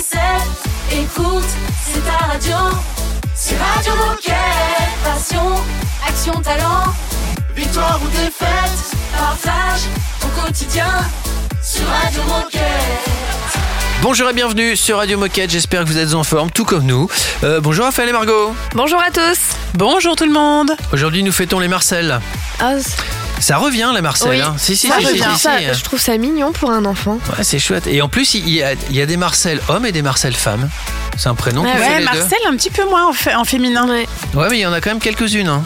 ses. Écoute, c'est ta radio. C'est Radio Moquette. Passion, action, talent. Victoire ou défaite, partage ton quotidien sur Radio Moquette. Bonjour et bienvenue sur Radio Moquette, j'espère que vous êtes en forme, tout comme nous. Euh, bonjour Raphaël et Margot. Bonjour à tous. Bonjour tout le monde. Aujourd'hui nous fêtons les Marcel. Ah, Ça revient les Marcel, Oui. hein Si, si, ça, si, je, si, trouve si, ça, si. je trouve ça mignon pour un enfant. Ouais, c'est chouette. Et en plus, il y, a, il y a des Marcel hommes et des Marcel femmes. C'est un prénom fait Ouais, les Marcel un petit peu moins en, féminin. Ouais. mais il y en a quand même quelques-unes. hein.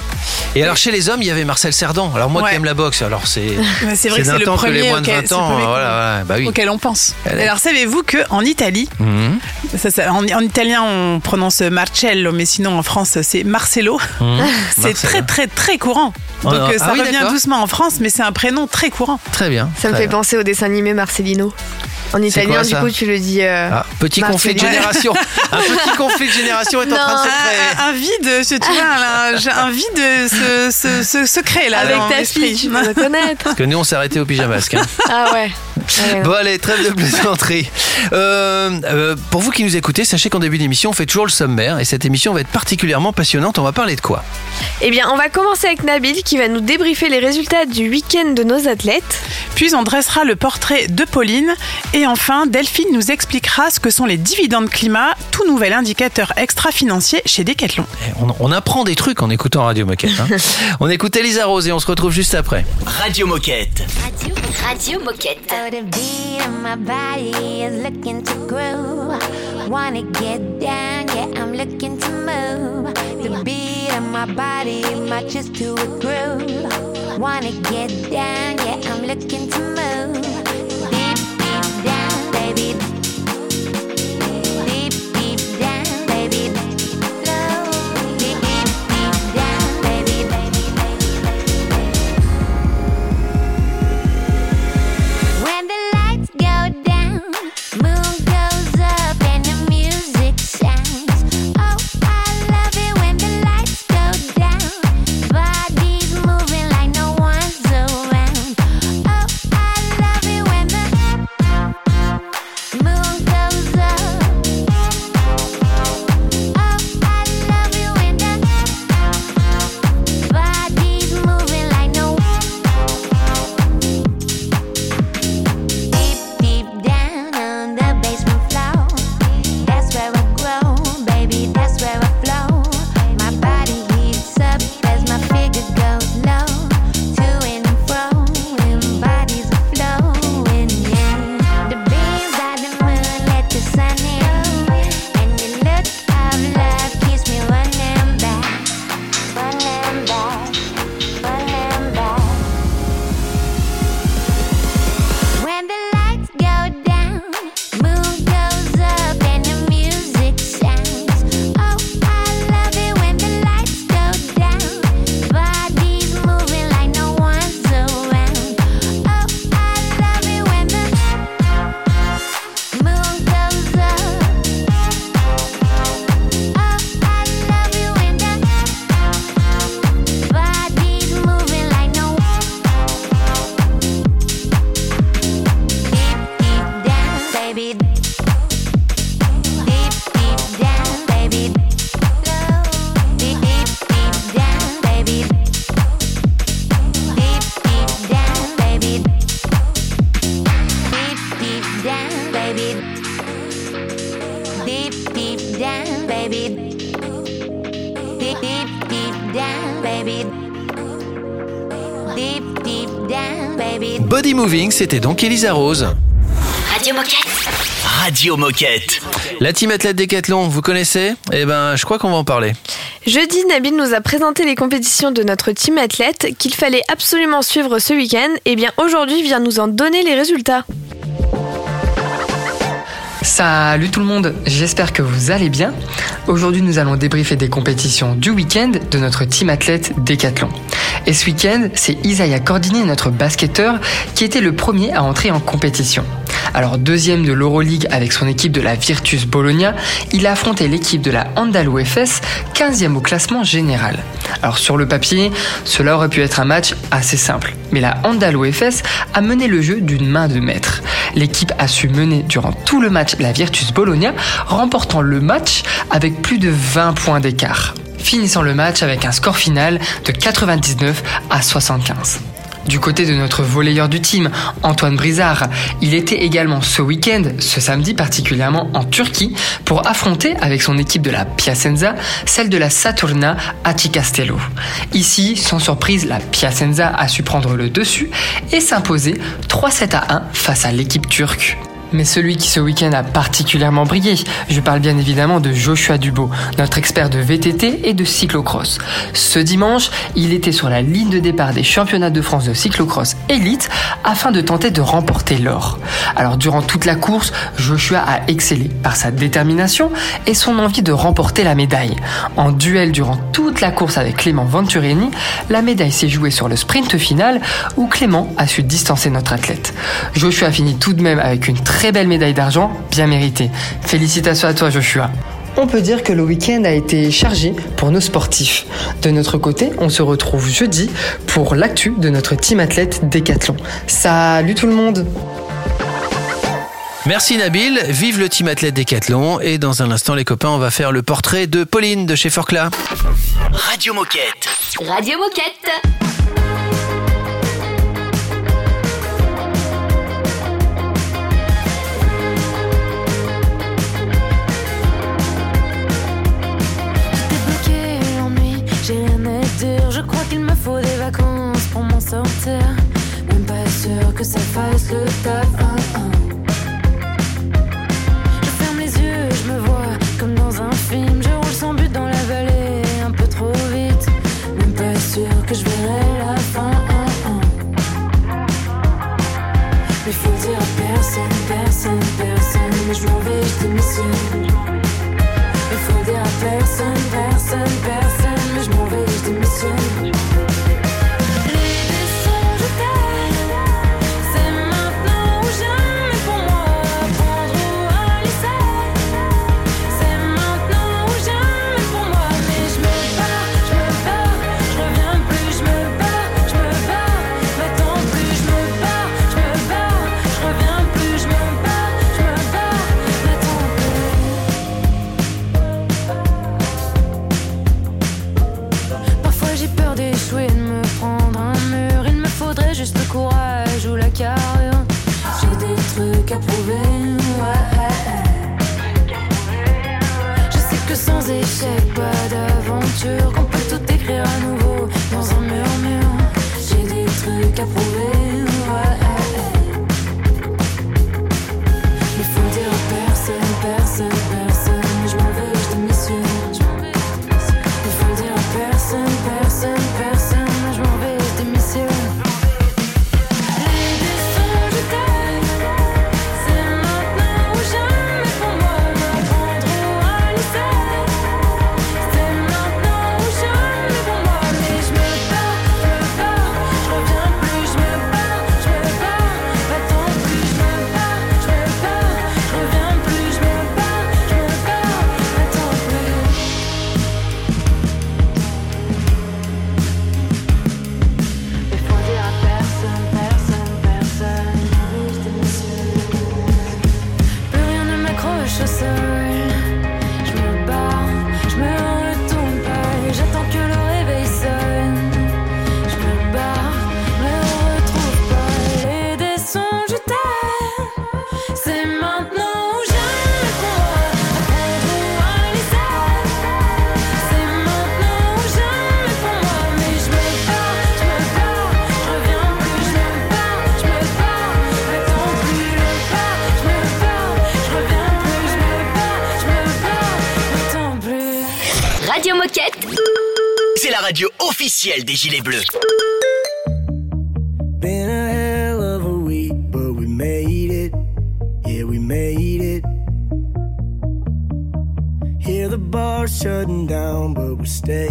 Et alors chez les hommes, il y avait Marcel Cerdan. Alors moi Ouais. qui aime la boxe, alors c'est C'est vrai que c'est le que les premier moins de auquel, 20 c'est le ans. premier Voilà, voilà, bah oui. auquel on pense. Alors savez-vous que en Italie, Mhm. ça, ça- en, en italien on prononce Marcello, mais sinon en France c'est Marcelo. Mhm. C'est très très très courant. Donc ah euh, ça oui, revient doucement en France, mais c'est un prénom très courant. Très bien. Ça me fait bien. penser au dessin animé Marcelino. En italien, quoi, du coup, tu le dis. euh, Ah, petit conflit de génération. un petit conflit de génération est en train de se créer. Un, un vide, tu tu vois, là, j'ai un vide se, se, se, se crée là avec dans ta fille, tu peux reconnaître. Parce que nous, on s'est arrêté au pyjamasque. hein. ah ouais. Bon allez, trêve de plaisanterie. Euh, euh, pour vous qui nous écoutez, sachez qu'en début d'émission, on fait toujours le sommaire et cette émission va être particulièrement passionnante. On va parler de quoi? Eh bien, on va commencer avec Nabil qui va nous débriefer les résultats du week-end de nos athlètes. Puis on dressera le portrait de Pauline. Et enfin, Delphine nous expliquera ce que sont les dividendes climat, tout nouvel indicateur extra-financier chez Decathlon. Eh, on, on apprend des trucs en écoutant Radio Moquette. hein. on écoute Elisa Rose et on se retrouve juste après. Radio Moquette. Radio, Radio Moquette. The beat in my body is looking to groove. Wanna get down, yeah, I'm looking to move. The beat in my body matches to a groove. Wanna get down, yeah, I'm looking to move. Moving, c'était donc Elisa Rose. Radio Moquette. Radio Moquette. La team athlète Décathlon, vous connaissez? Eh ben, je crois qu'on va en parler. Jeudi, Nabil nous a présenté les compétitions de notre team athlète qu'il fallait absolument suivre ce week-end. Et bien aujourd'hui, vient nous en donner les résultats. Salut tout le monde, j'espère que vous allez bien. Aujourd'hui, nous allons débriefer des compétitions du week-end de notre team athlète Décathlon. Et ce week-end, c'est Isaiah Cordini, notre basketteur, qui était le premier à entrer en compétition. Alors deuxième de l'Euroleague avec son équipe de la Virtus Bologna, il a affronté l'équipe de la Andalou FS, 15e au classement général. Alors sur le papier, cela aurait pu être un match assez simple, mais la Andalou FS a mené le jeu d'une main de maître. L'équipe a su mener durant tout le match la Virtus Bologna, remportant le match avec plus de 20 points d'écart, finissant le match avec un score final de 99 à 75. Du côté de notre volleyeur du team, Antoine Brizard, il était également ce week-end, ce samedi particulièrement en Turquie, pour affronter avec son équipe de la Piacenza celle de la Saturna Castello. Ici, sans surprise, la Piacenza a su prendre le dessus et s'imposer 3-7 à 1 face à l'équipe turque. Mais celui qui ce week-end a particulièrement brillé, je parle bien évidemment de Joshua Dubo, notre expert de VTT et de cyclocross. Ce dimanche, il était sur la ligne de départ des championnats de France de cyclocross élite afin de tenter de remporter l'or. Alors durant toute la course, Joshua a excellé par sa détermination et son envie de remporter la médaille. En duel durant toute la course avec Clément Venturini, la médaille s'est jouée sur le sprint final où Clément a su distancer notre athlète. Joshua finit tout de même avec une très belle médaille d'argent, bien méritée. Félicitations à toi Joshua. On peut dire que le week-end a été chargé pour nos sportifs. De notre côté, on se retrouve jeudi pour l'actu de notre team athlète Décathlon. Salut tout le monde Merci Nabil, vive le team athlète Décathlon et dans un instant les copains on va faire le portrait de Pauline de chez Forclaz. Radio Moquette. Radio Moquette. Je crois qu'il me faut des vacances pour m'en sortir. Même pas sûr que ça fasse le taf. Je ferme les yeux, je me vois comme dans un film. Je roule sans but dans la vallée, un peu trop vite. Même pas sûr que je verrai la fin. Mais faut dire à personne, personne, personne. Mais je m'en vais, je démissionne. Radio Moquette. C'est la radio officielle des Gilets Bleus. Been a hell of a week, but we made it. Yeah, we made it. Hear the bar shutting down, but we're staying.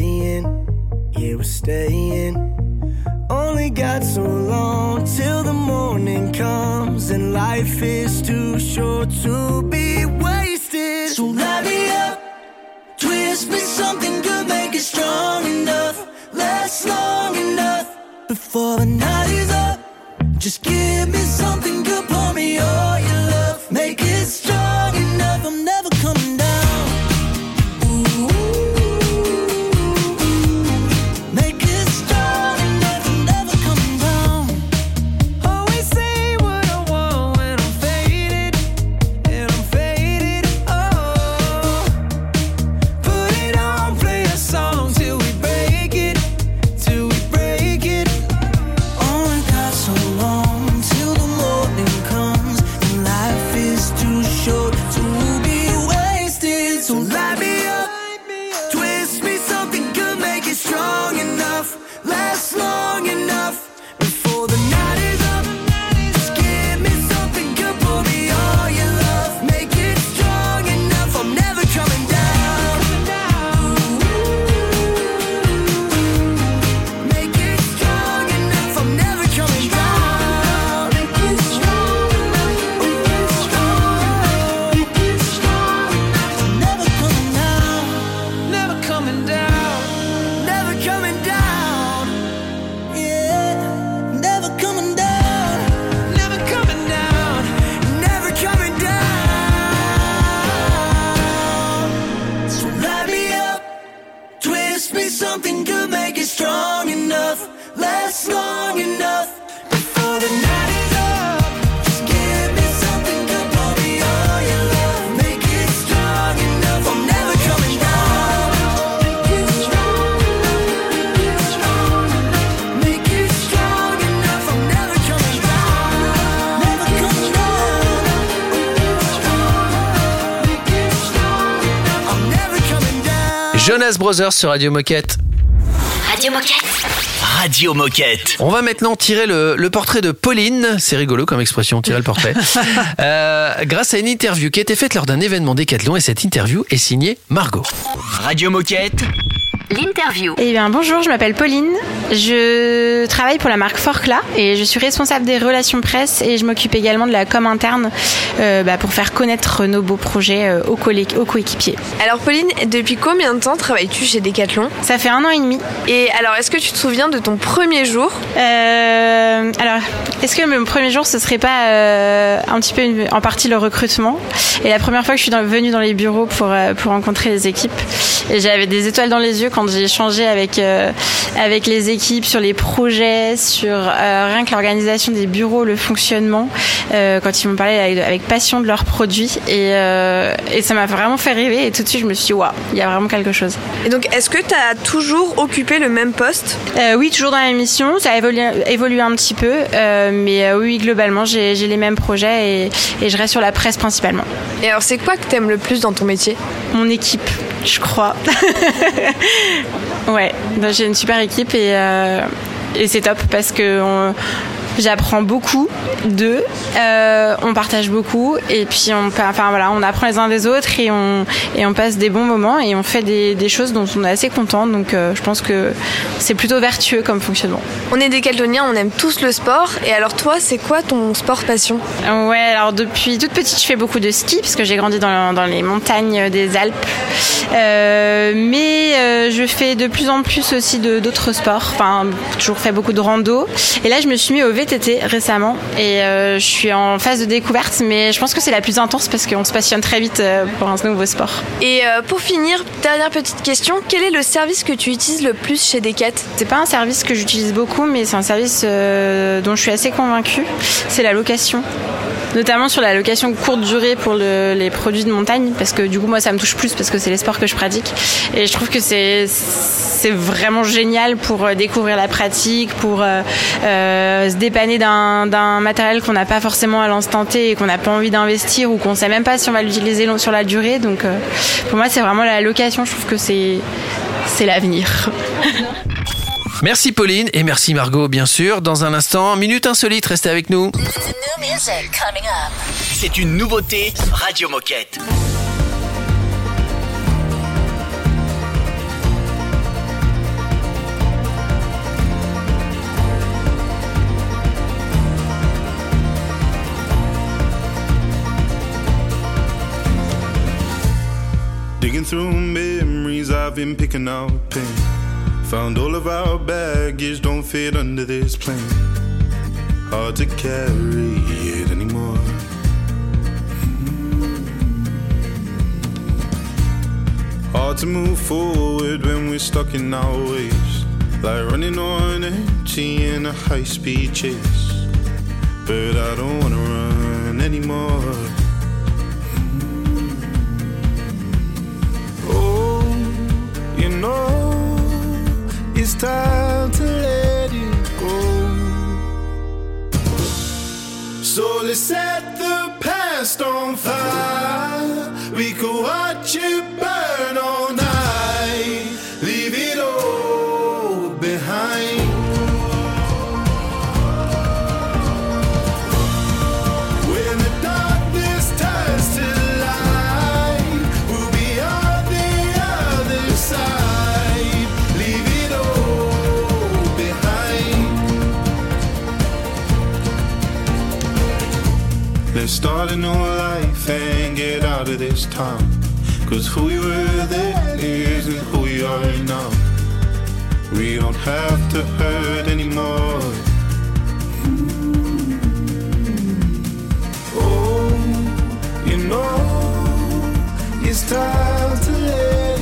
Jonas Brothers sur Radio Moquette. Radio Moquette. Radio Moquette. On va maintenant tirer le, le portrait de Pauline. C'est rigolo comme expression, tirer le portrait. Euh, grâce à une interview qui a été faite lors d'un événement Décathlon et cette interview est signée Margot. Radio Moquette. L'interview. Eh bien bonjour, je m'appelle Pauline. Je travaille pour la marque Forcla et je suis responsable des relations presse et je m'occupe également de la com interne euh, bah, pour faire connaître nos beaux projets euh, aux, aux coéquipiers. Alors Pauline, depuis combien de temps travailles-tu chez Decathlon? Ça fait un an et demi. Et alors, est-ce que tu te souviens de ton premier jour? Euh, alors, est-ce que mon premier jour, ce serait pas euh, un petit peu une- en partie le recrutement? Et la première fois que je suis dans- venue dans les bureaux pour, euh, pour rencontrer les équipes, et j'avais des étoiles dans les yeux quand j'ai échangé avec, euh, avec les équipes sur les projets, sur euh, rien que l'organisation des bureaux, le fonctionnement, euh, quand ils m'ont parlé avec, avec passion de leurs produits. Et, et ça m'a vraiment fait rêver. Et tout de suite, je me suis dit, waouh, il y a vraiment quelque chose. Et donc, est-ce que tu as toujours occupé le même poste? Oui, toujours dans la mission. Ça a évolué, évolué un petit peu, mais oui, globalement, j'ai j'ai les mêmes projets et, et je reste sur la presse principalement. Et alors, c'est quoi que t'aimes le plus dans ton métier? Mon équipe, je crois. ouais, donc j'ai une super équipe et, euh, et c'est top parce que on- j'apprends beaucoup d'eux, euh, on partage beaucoup et puis on, enfin voilà, on apprend les uns des autres et on et on passe des bons moments et on fait des, des choses dont on est assez content. Donc euh, je pense que c'est plutôt vertueux comme fonctionnement. On est décathloniens, on aime tous le sport. Et alors, toi, c'est quoi ton sport passion? Ouais, alors depuis toute petite, je fais beaucoup de ski parce que j'ai grandi dans, dans les montagnes des Alpes. Euh, mais je fais de plus en plus aussi d'autres sports. Enfin, toujours fait beaucoup de rando. Et là, je me suis mis au VTT récemment et euh, je suis en phase de découverte. Mais je pense que c'est la plus intense parce qu'on se passionne très vite euh, pour un nouveau sport. Et euh, pour finir, dernière petite question, quel est le service que tu utilises le plus chez Decat C'est pas un service que j'utilise beaucoup, mais c'est un service dont je suis assez convaincue. C'est la location. Notamment sur la location courte durée pour le- les produits de montagne, parce que du coup moi ça me touche plus parce que c'est les sports que je pratique. Et je trouve que c'est c'est vraiment génial pour euh, découvrir la pratique, pour euh, euh, se dépanner d'un matériel qu'on n'a pas forcément à l'instant T et qu'on n'a pas envie d'investir ou qu'on sait même pas si on va l'utiliser long- sur la durée. Donc euh, pour moi c'est vraiment la location. Je trouve que c'est c'est l'avenir. Merci Pauline et merci Margot, bien sûr. Dans un instant, Minute Insolite, restez avec nous. C'est une nouveauté Radio Moquette. Digging through memories I've been picking up pain. Found all of our baggage don't fit under this plane. Hard to carry it anymore. Mm-hmm. Hard to move forward when we're stuck in our ways. Like running on empty in a high speed chase. But I don't wanna run anymore. Mm-hmm. Oh, you know time to let you go. So let's set the past on fire. We could watch it. start a new life and get out of this town. Cause who we were then isn't who we are now. We don't have to hurt anymore. Oh, you know, it's time to live.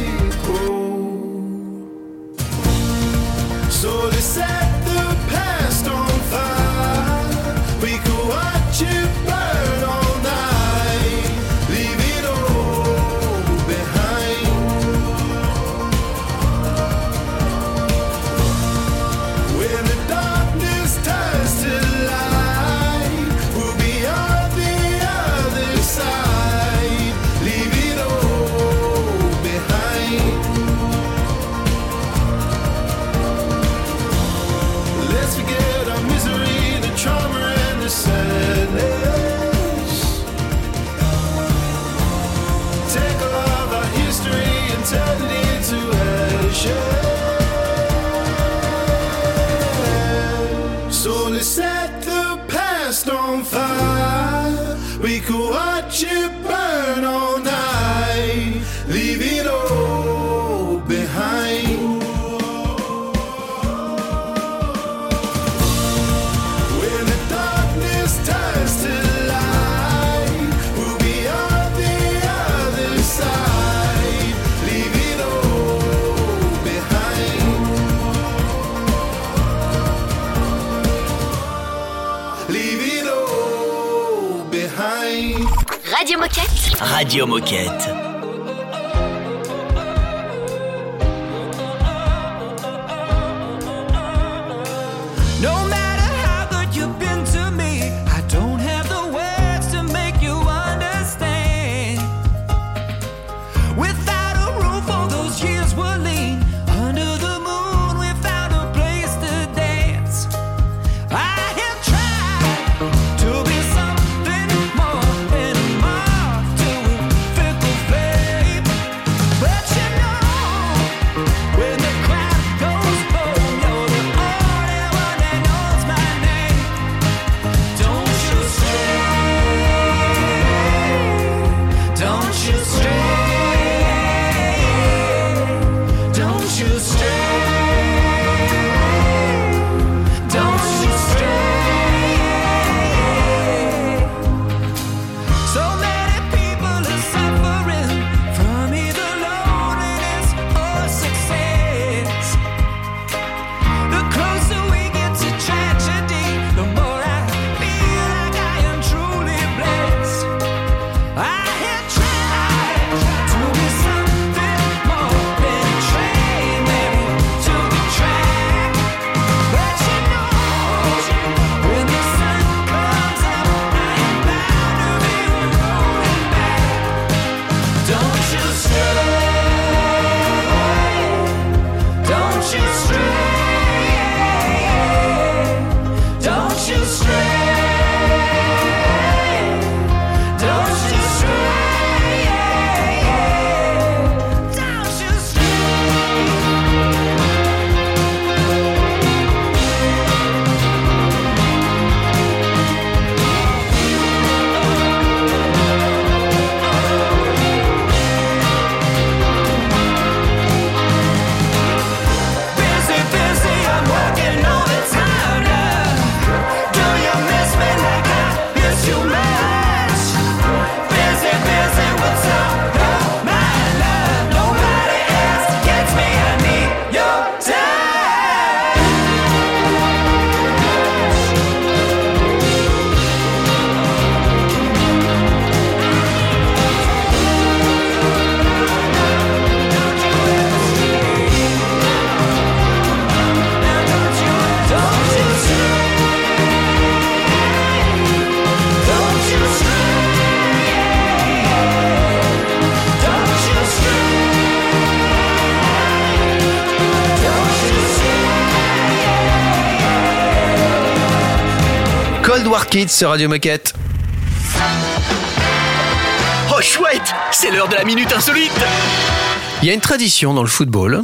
Radio Moquette. Cold War Kids sur Radio Moquette. Oh chouette, c'est l'heure de la minute insolite. Il y a une tradition dans le football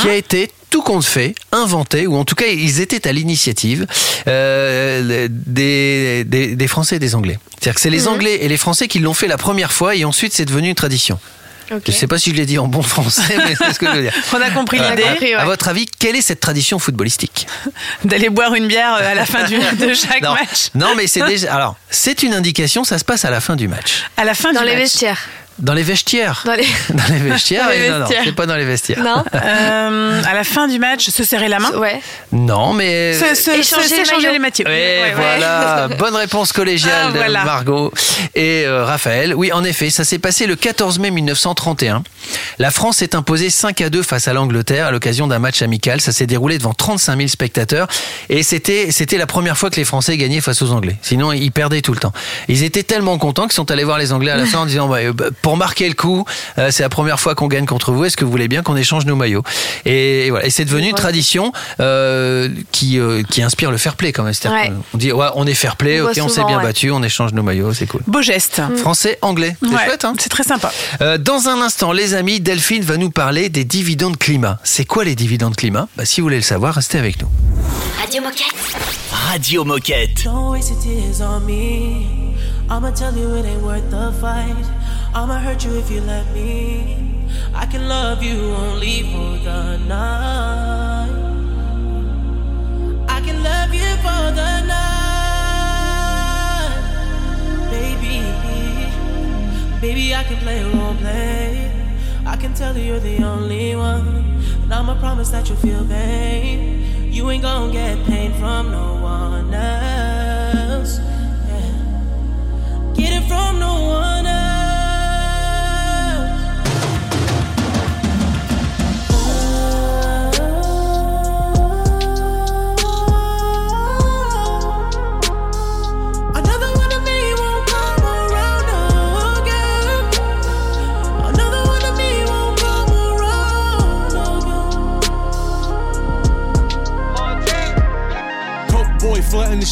qui a été tout compte fait, inventé, ou en tout cas ils étaient à l'initiative euh, des, des, des Français et des Anglais. C'est-à-dire que c'est les Anglais et les Français qui l'ont fait la première fois et ensuite c'est devenu une tradition. Je ne sais pas si je l'ai dit en bon français, mais c'est ce que je veux dire. On a compris Euh, l'idée ouais. À votre avis, quelle est cette tradition footballistique d'aller boire une bière euh, à la fin du, de chaque non, match. non, mais c'est déjà. Alors, c'est une indication. Ça se passe à la fin du match. À la fin Dans du les match. vestiaires. Dans les vestiaires. Dans les... Dans les vestiaires. Dans les et non, non, c'est pas dans les vestiaires. Non Euh, à la fin du match, se serrer la main. Ouais. Non, mais. Se, se, Échanger se- les. Oui, Ouais, ouais. voilà, bonne réponse collégiale Ah, voilà. de Margot et euh, Raphaël. Oui, en effet, ça s'est passé le 14 mai 1931. La France s'est imposée 5 à 2 face à l'Angleterre à l'occasion d'un match amical. Ça s'est déroulé devant 35 000 spectateurs et c'était c'était la première fois que les Français gagnaient face aux Anglais. Sinon, ils perdaient tout le temps. Ils étaient tellement contents qu'ils sont allés voir les Anglais à la fin en disant bah, euh, bah, pour marquer le coup, euh, c'est la première fois qu'on gagne contre vous. Est-ce que vous voulez bien qu'on échange nos maillots et, voilà. Et c'est devenu une tradition euh, qui euh, qui inspire le fair play quand même. C'est-à-dire Ouais. qu'on- on dit ouais, on est fair play, On ok, on s'est bien ouais. battu, on échange nos maillots, c'est cool. Beau geste. Français, anglais, c'est Ouais, chouette. Hein c'est très sympa. Euh, dans un instant, les amis, Delphine va nous parler des dividendes climat. C'est quoi les dividendes climat? Bah, Si vous voulez le savoir, restez avec nous. Radio Moquette. Radio Moquette. Don't waste your tears on me. I'ma tell you it ain't worth the fight. I'ma hurt you if you let me. I can love you only for the night. I can love you for the night. Baby, baby, I can play role play. I can tell you you're the only one. And I'ma promise that you'll feel pain. You ain't gonna get pain from no one else. Yeah. Get it from no one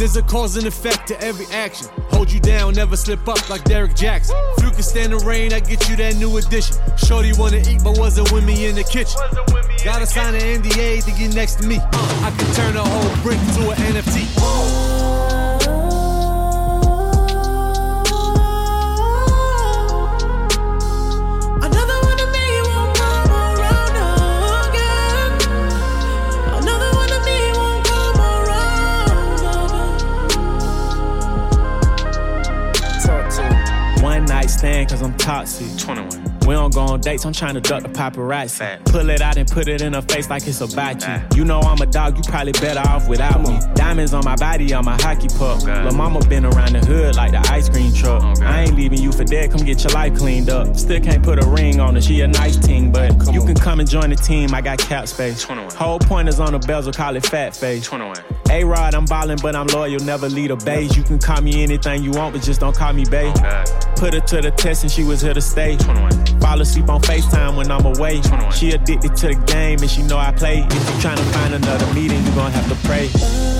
There's a cause and effect to every action. Hold you down, never slip up like Derek Jackson. If you can stand the rain, I get you that new addition. Shorty wanna eat, but wasn't with me in the kitchen. Gotta sign an NDA to get next to me. I can turn a whole brick to an NFT. Cause I'm toxic. 21. We don't go on dates, I'm trying to duck the paparazzi. Pull it out and put it in her face like it's about you. You know I'm a dog, you probably better off without me. Diamonds on my body, on my hockey puck. Lil' mama been around the hood like the ice cream truck. I ain't leaving you for dead, come get your life cleaned up. Still can't put a ring on her, she a nice team, but you can come and join the team, I got cap space. Whole point is on the bezel, call it fat face. A Rod, I'm ballin', but I'm loyal, never lead a base. You can call me anything you want, but just don't call me babe. Put her to the test and she was here to stay. Fall asleep on FaceTime when I'm away. She addicted to the game and she know I play. If you tryna find another meeting, you gon' have to pray.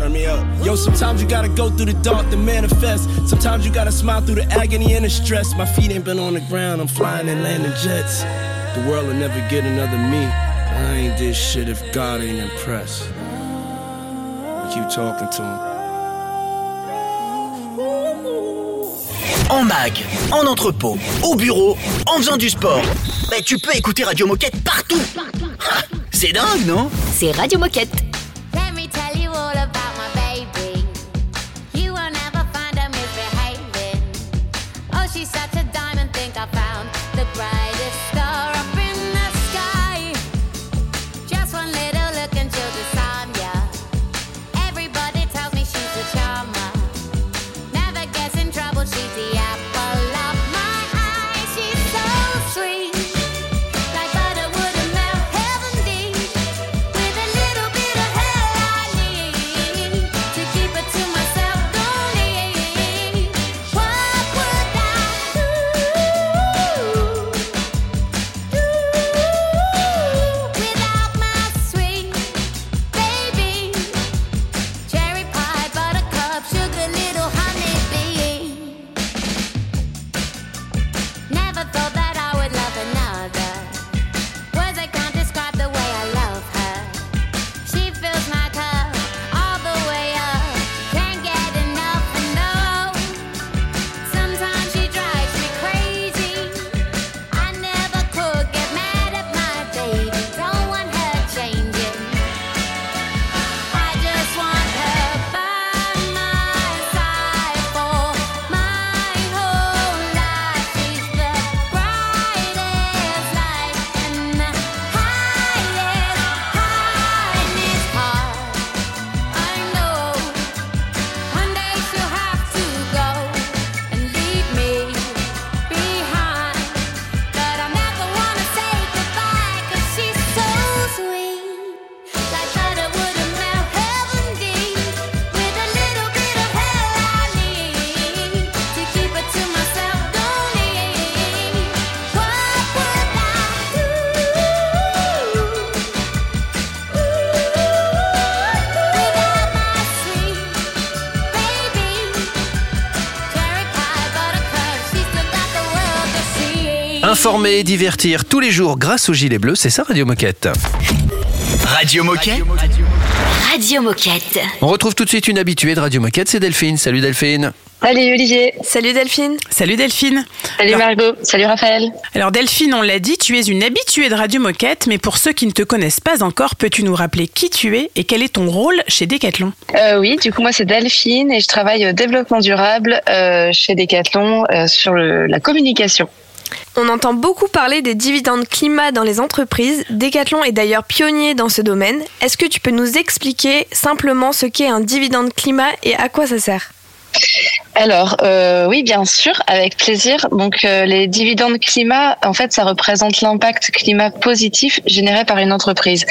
Turn me up. Yo, sometimes you gotta go through the dark to manifest. Sometimes you gotta smile through the agony and the stress. My feet ain't been on the ground, I'm flying and landing jets. The world will never get another me. I ain't this shit if God ain't impressed. Keep talking to him. En mag, en entrepôt, au bureau, en faisant du sport. Bah, tu peux écouter Radio Moquette partout. Ah, C'est dingue, non? C'est Radio Moquette. Informer, divertir tous les jours grâce au gilet bleu, c'est ça Radio Moquette. Radio Moquette Radio Moquette. On retrouve tout de suite une habituée de Radio Moquette, c'est Delphine. Salut Delphine. Salut Olivier. Salut Delphine. Salut Delphine. Salut Margot, salut Raphaël. Alors Delphine, on l'a dit, tu es une habituée de Radio Moquette, mais pour ceux qui ne te connaissent pas encore, peux-tu nous rappeler qui tu es et quel est ton rôle chez Decathlon? Euh, oui, du coup moi c'est Delphine et je travaille au développement durable euh, chez Decathlon euh, sur le- la communication. On entend beaucoup parler des dividendes climat dans les entreprises. Decathlon est d'ailleurs pionnier dans ce domaine. Est-ce que tu peux nous expliquer simplement ce qu'est un dividende climat et à quoi ça sert? Alors euh, oui, bien sûr, avec plaisir. Donc euh, les dividendes climat, en fait, ça représente l'impact climat positif généré par une entreprise.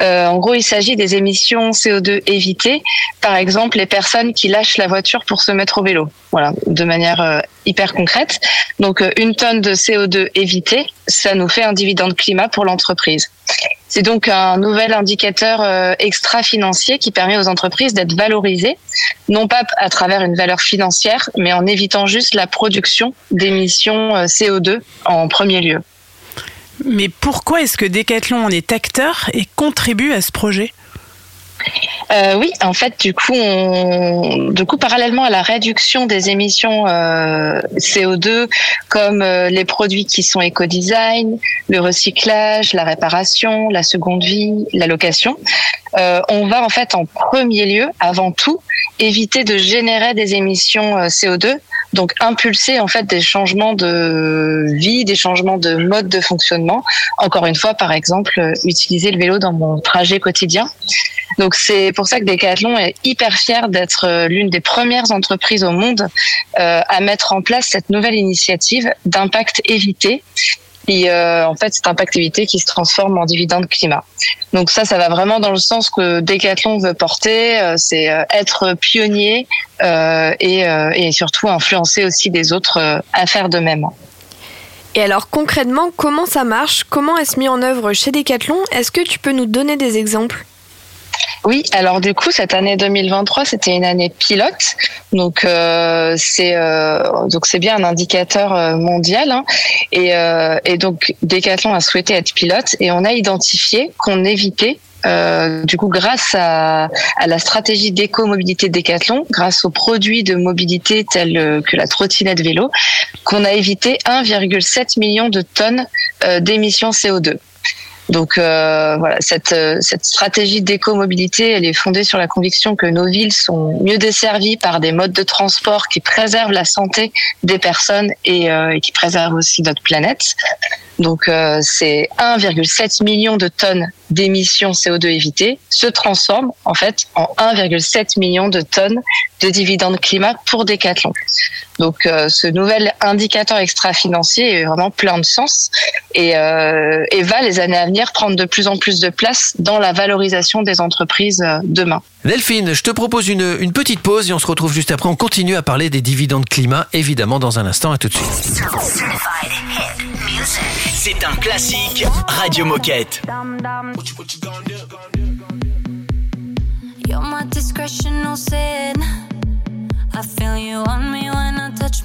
Euh, en gros, il s'agit des émissions CO2 évitées. Par exemple, les personnes qui lâchent la voiture pour se mettre au vélo. Voilà, de manière euh, hyper concrète. Donc euh, une tonne de CO2 évitée, ça nous fait un dividende climat pour l'entreprise. C'est donc un nouvel indicateur euh, extra-financier qui permet aux entreprises d'être valorisées, non pas à travers une valeur financière, mais en évitant juste la production d'émissions euh, CO2 en premier lieu. Mais pourquoi est-ce que Decathlon en est acteur et contribue à ce projet? Euh, oui, en fait, du coup, du coup, parallèlement à la réduction des émissions euh, CO2, comme euh, les produits qui sont éco-design, le recyclage, la réparation, la seconde vie, la location, on va en fait en premier lieu, avant tout, éviter de générer des émissions euh, CO2. Donc impulser en fait des changements de vie, des changements de mode de fonctionnement. Encore une fois, par exemple, utiliser le vélo dans mon trajet quotidien. Donc c'est pour ça que Decathlon est hyper fier d'être euh, l'une des premières entreprises au monde euh, à mettre en place cette nouvelle initiative d'impact évité. Et euh, en fait, cet impact évité qui se transforme en dividende climat. Donc ça, ça va vraiment dans le sens que Decathlon veut porter, c'est être pionnier et, surtout influencer aussi des autres à faire de même. Et alors concrètement, comment ça marche? Comment est-ce mis en œuvre chez Decathlon? Est-ce que tu peux nous donner des exemples? Oui, alors du coup cette année 2023 c'était une année pilote, donc euh, c'est euh, donc c'est bien un indicateur euh, mondial hein. et, euh, et donc Decathlon a souhaité être pilote et on a identifié qu'on évitait du coup, grâce à, la stratégie d'éco-mobilité Decathlon, grâce aux produits de mobilité tels que la trottinette vélo, qu'on a évité 1,7 million de tonnes d'émissions CO2. Donc euh, voilà, cette, euh, cette stratégie d'éco-mobilité, elle est fondée sur la conviction que nos villes sont mieux desservies par des modes de transport qui préservent la santé des personnes et, euh, et qui préservent aussi notre planète. Donc euh, c'est 1,7 million de tonnes d'émissions CO2 évitées se transforment en fait en 1,7 million de tonnes de dividendes climat pour Decathlon. Donc euh, ce nouvel indicateur extra-financier est vraiment plein de sens et, euh, et va les années à venir prendre de plus en plus de place dans la valorisation des entreprises euh, demain. Delphine, je te propose une, une petite pause et on se retrouve juste après. On continue à parler des dividendes climat, évidemment, dans un instant. À tout de suite. C'est un classique Radio Moquette. You're my discretion, no sin.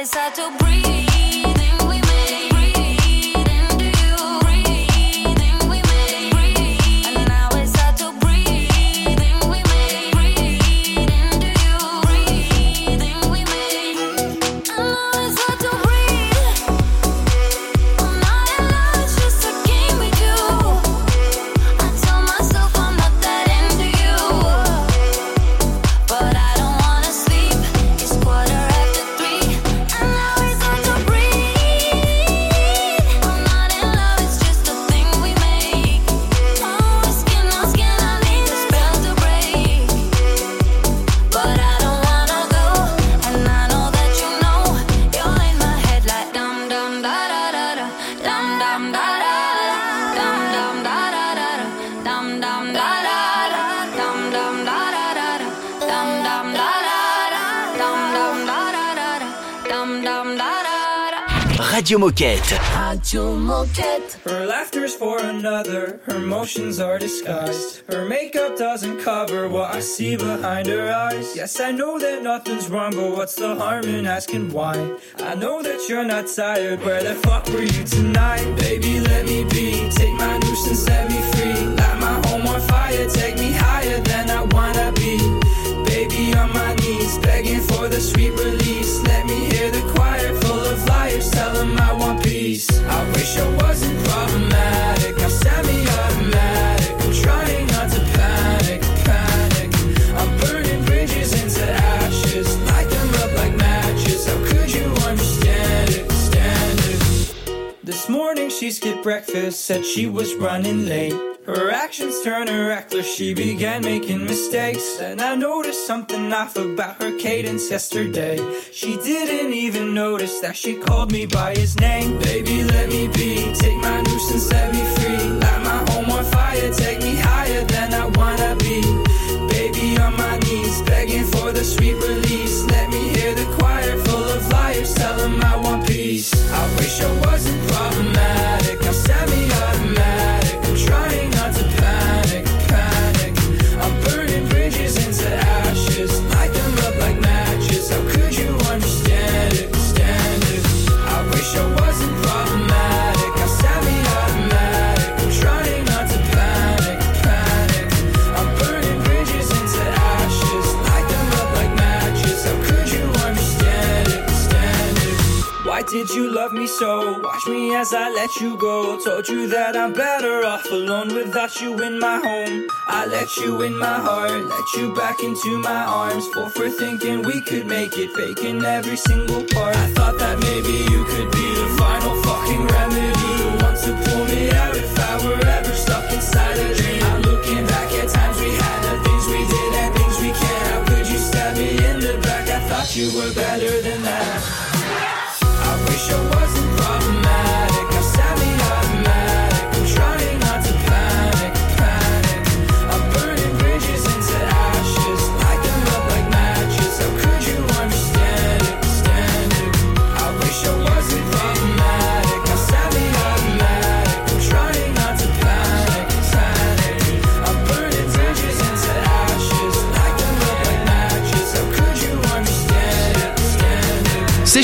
always had to breathe. Radio Moquette. Radio Moquette. Her laughter's for another, her motions are disguised. Her makeup doesn't cover what I see behind her eyes. Yes, I know that nothing's wrong, but what's the harm in asking why? I know that you're not tired, where the fuck were you tonight? Baby, let me be, take my nuisance, set me free. Light my home on fire, take me higher than I wanna be. Baby, on my knees, begging for the sweet release. Let me days. I wish I wasn't problematic. I'm semi-automatic. I'm trying not to panic, panic. I'm burning bridges into ashes. Light them up like matches. How could you understand it? Stand it. This morning she skipped breakfast, said she was running late. Her actions turned her reckless, she began making mistakes. And I noticed something off about her cadence yesterday. She didn't even notice that she called me by his name. Baby, let me be, take my nuisance, set me free. Light my home on fire, take me higher than I wanna be. Baby, on my knees, begging for the sweet release. Let me hear the choir full of liars, tell them I want peace. I wish I wasn't problematic, did you love me so? Watch me as I let you go. Told you that I'm better off alone without you in my home. I let you in my heart, let you back into my arms. Full for thinking we could make it, faking every single part. I thought that maybe you could be the final fucking remedy. The one to pull me out if I were ever stuck inside a dream. I'm looking back at times we had, the things we did and things we can. How could you stab me in the back? I thought you were better than that.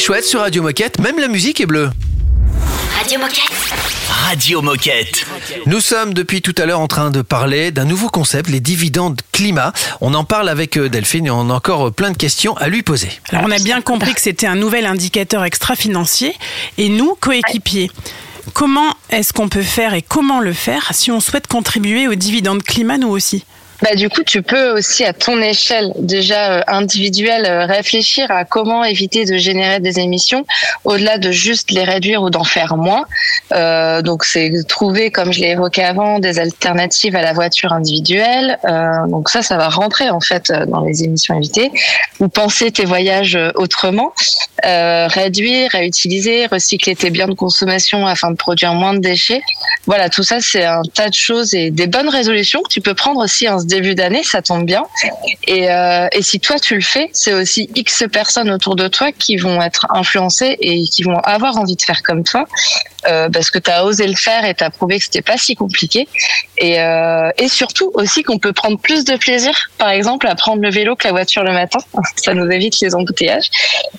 Chouette sur Radio Moquette, même la musique est bleue. Radio Moquette. Radio Moquette. Nous sommes depuis tout à l'heure en train de parler d'un nouveau concept, les dividendes climat. On en parle avec euh, Delphine et on a encore euh, plein de questions à lui poser. Alors on a bien compris que c'était un nouvel indicateur extra-financier. Et nous, coéquipiers, comment est-ce qu'on peut faire et comment le faire si on souhaite contribuer aux dividendes climat nous aussi? Bah, du coup, tu peux aussi à ton échelle déjà euh, individuelle euh, réfléchir à comment éviter de générer des émissions au-delà de juste les réduire ou d'en faire moins. Euh, donc c'est trouver, comme je l'ai évoqué avant, des alternatives à la voiture individuelle. Euh, donc ça, ça va rentrer en fait euh, dans les émissions évitées. Ou penser tes voyages autrement, Euh, réduire, réutiliser, recycler tes biens de consommation afin de produire moins de déchets. Voilà, tout ça c'est un tas de choses et des bonnes résolutions que tu peux prendre aussi en début d'année, ça tombe bien. Euh, et si toi tu le fais, c'est aussi X personnes autour de toi qui vont être influencées et qui vont avoir envie de faire comme toi. Euh, parce que tu as osé le faire et tu as prouvé que c'était pas si compliqué. Et, euh, et surtout aussi qu'on peut prendre plus de plaisir, par exemple, à prendre le vélo que la voiture le matin. Ça nous évite les embouteillages.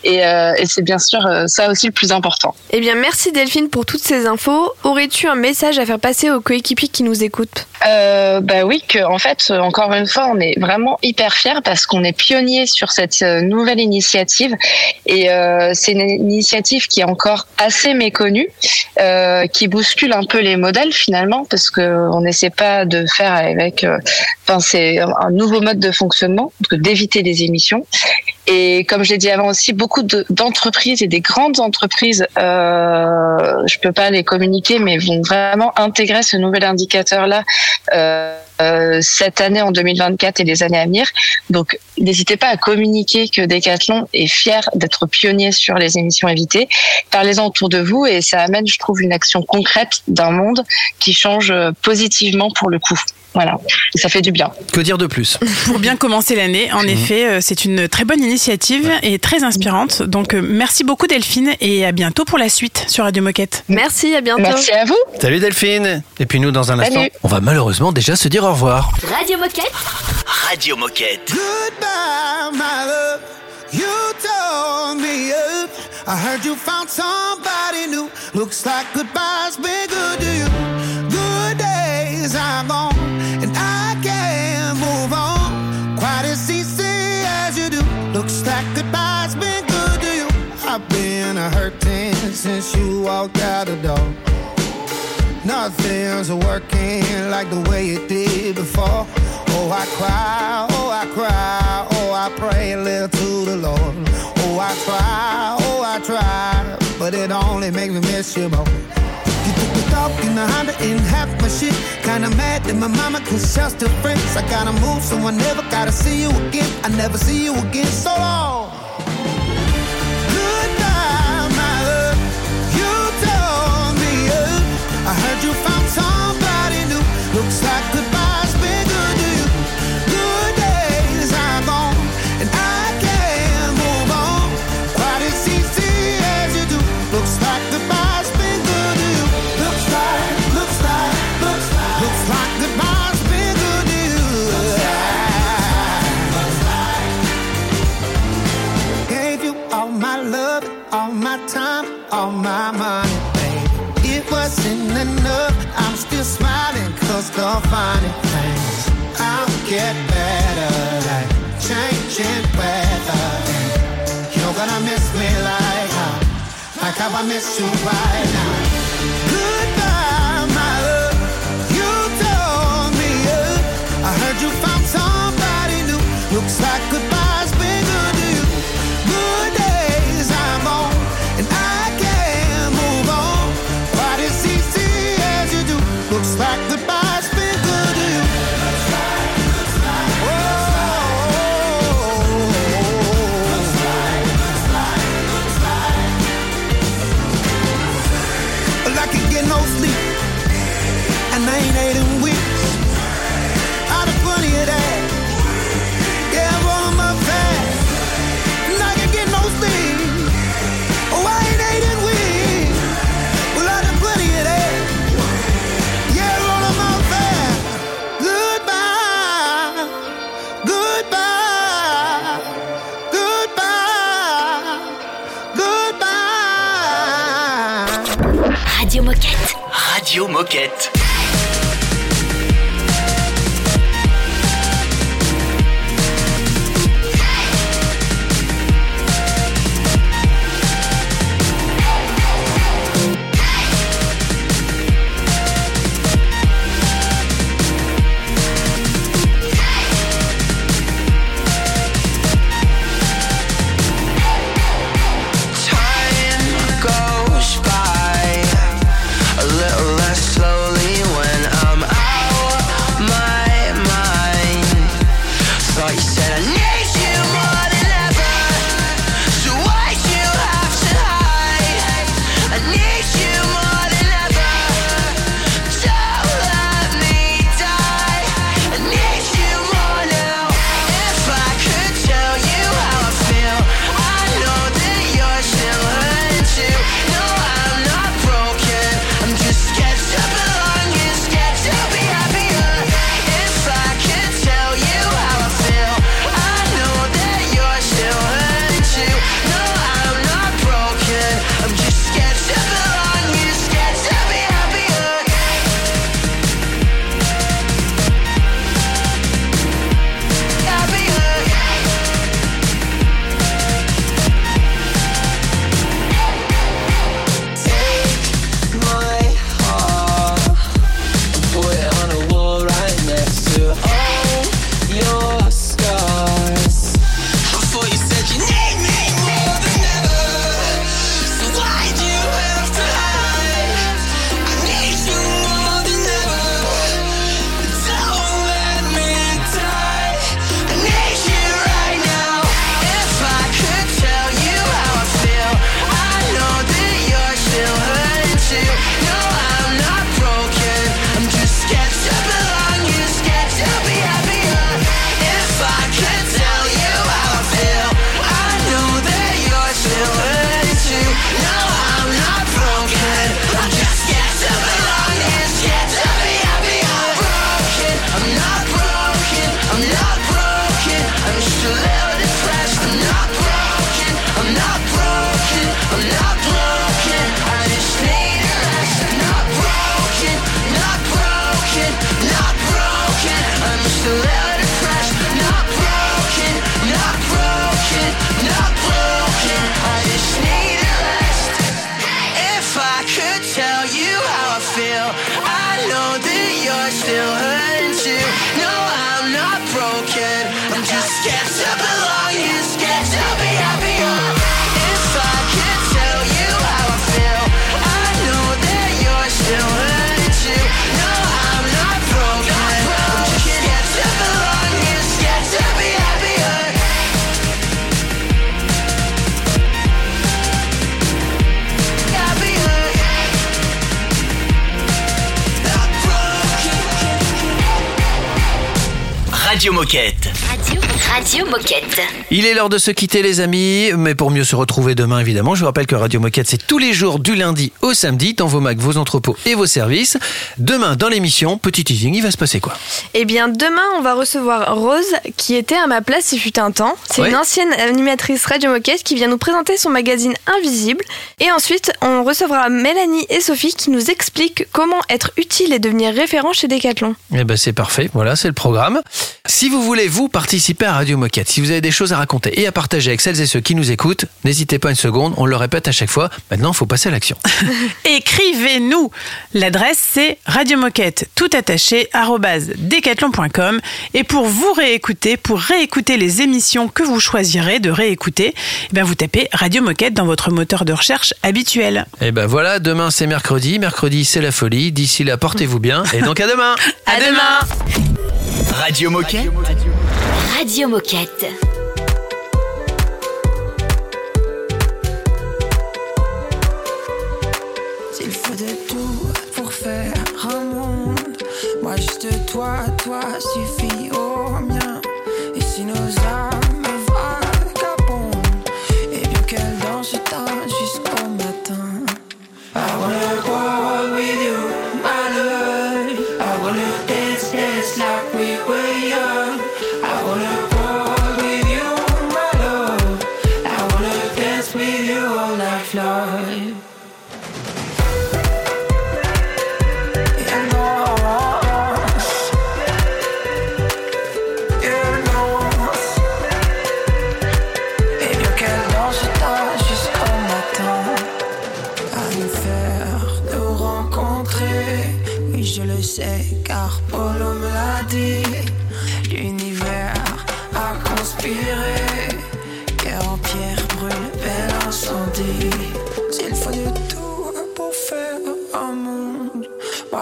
Et, euh, et c'est bien sûr ça aussi le plus important. Eh bien, merci Delphine pour toutes ces infos. Aurais-tu un message à faire passer aux coéquipiers qui nous écoutent? Bah oui, que en fait, encore une fois, on est vraiment hyper fiers parce qu'on est pionnier sur cette nouvelle initiative et c'est une initiative qui est encore assez méconnue, euh, qui bouscule un peu les modèles finalement parce que on n'essaie pas de faire avec, euh, enfin c'est un nouveau mode de fonctionnement, d'éviter les émissions. Et comme je l'ai dit avant aussi, beaucoup de- d'entreprises et des grandes entreprises, euh, je peux pas les communiquer, mais vont vraiment intégrer ce nouvel indicateur-là euh, euh, cette année en 2024 et les années à venir. Donc, n'hésitez pas à communiquer que Decathlon est fier d'être pionnier sur les émissions évitées. Parlez-en autour de vous et ça amène, je trouve, une action concrète d'un monde qui change euh, positivement pour le coup. Voilà, et ça fait du bien. Que dire de plus? Pour bien commencer l'année, en effet, euh, c'est une très bonne initiative et très inspirante. Donc merci beaucoup Delphine et à bientôt pour la suite sur Radio Moquette. Merci, à bientôt. Merci à vous. Salut Delphine Et puis nous, dans un Salut. instant, on va malheureusement déjà se dire au revoir. Radio Moquette. Radio Moquette. Goodbye, my love. You told me up. I heard you found somebody new. Looks like goodbye's been good to you. Good days are gone, and I can't move on quite as easy as you do. Looks like goodbye's been good to you. I've been a hurting since you walked out the door. Nothing's working like the way it did before. Oh, I cry, oh, I cry, oh, I pray a little to the Lord. Oh, I try, oh, I try, but it only makes me miss you more. You took the dog and the Honda and half my shit. Kinda mad that my mama can shell still friends. I gotta move so I never gotta see you again. I never see you again, so long. you found time Never miss you right now. Radio Moquette. Radio Moquette. Radio, Moquette. Il est l'heure de se quitter les amis, mais pour mieux se retrouver demain évidemment, je vous rappelle que Radio Moquette c'est tous les jours du lundi au samedi dans vos Macs, vos entrepôts et vos services. Demain dans l'émission, petit teasing, il va se passer quoi Eh bien, demain, on va recevoir Rose, qui était à ma place il fut un temps. C'est Ouais. une ancienne animatrice Radio Moquette qui vient nous présenter son magazine Invisible. Et ensuite, on recevra Mélanie et Sophie qui nous expliquent comment être utile et devenir référent chez Decathlon. Eh ben c'est parfait, voilà, c'est le programme. Si vous voulez vous participer à Radio Moquette, si vous avez des choses à raconter et à partager avec celles et ceux qui nous écoutent, n'hésitez pas une seconde, on le répète à chaque fois. Maintenant, il faut passer à l'action. Écrivez-nous. L'adresse c'est radiomoquette tout attaché decathlon.com et pour vous réécouter, pour réécouter les émissions que vous choisirez de réécouter, eh bien vous tapez Radio Moquette dans votre moteur de recherche habituel. Et ben voilà, demain c'est mercredi, mercredi c'est la folie. D'ici là, portez-vous bien et donc à demain. À, demain. Radio Moquette. Radio Moquette. S'il faut de tout pour faire un monde, moi juste toi, toi suffit au mien. Et si nos âmes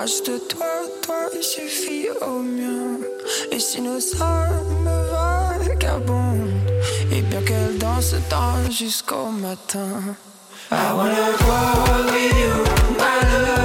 Juste toi, toi il suffit au mien Et si nos âmes vagabondent Et bien qu'elles dansent tant jusqu'au matin. I you, love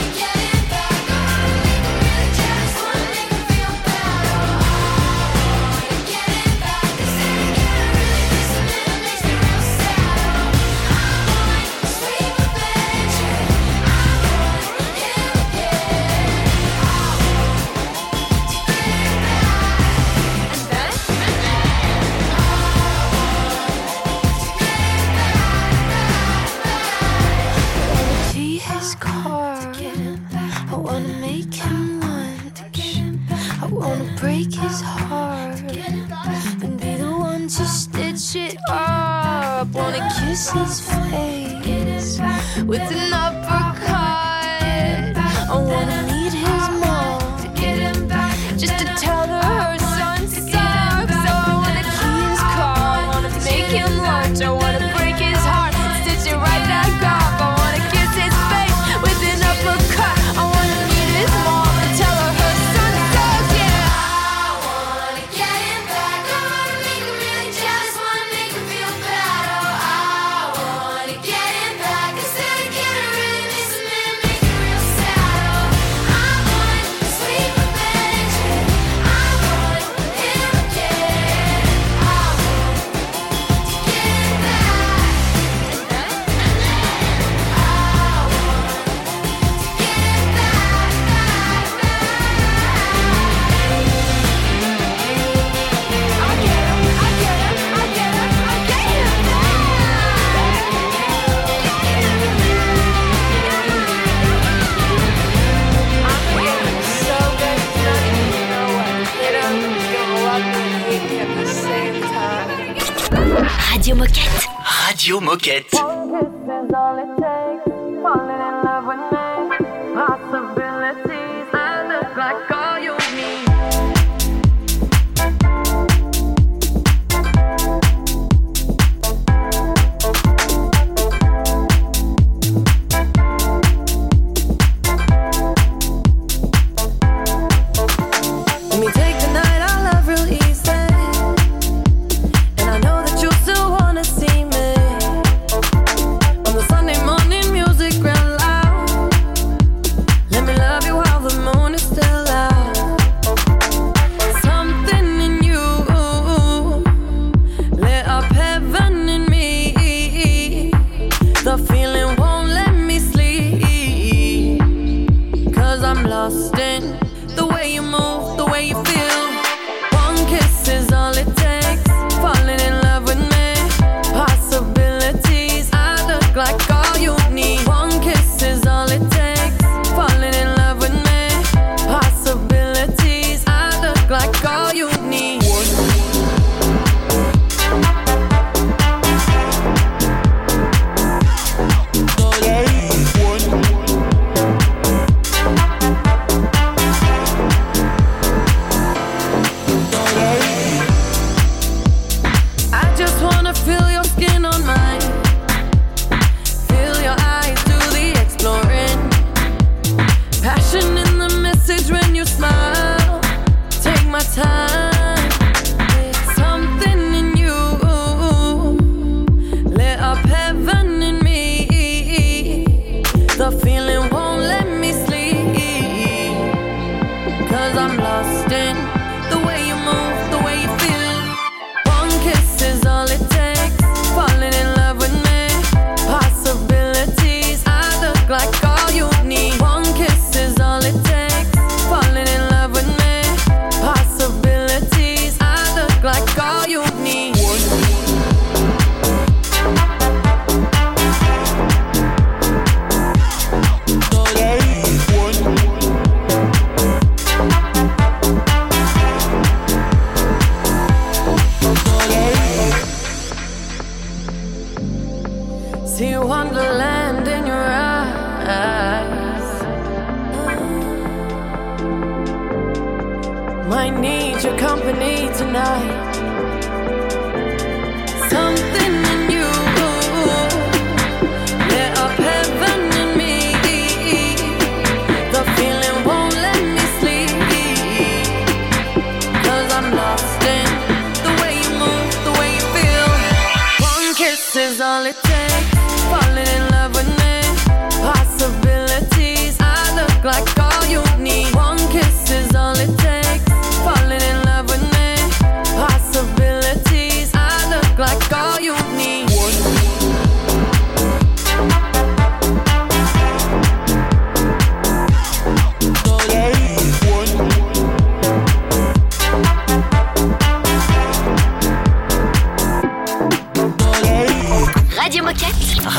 break his heart and be the one to stitch it up. Wanna kiss his face with another. moquette.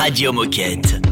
Radio Moquette.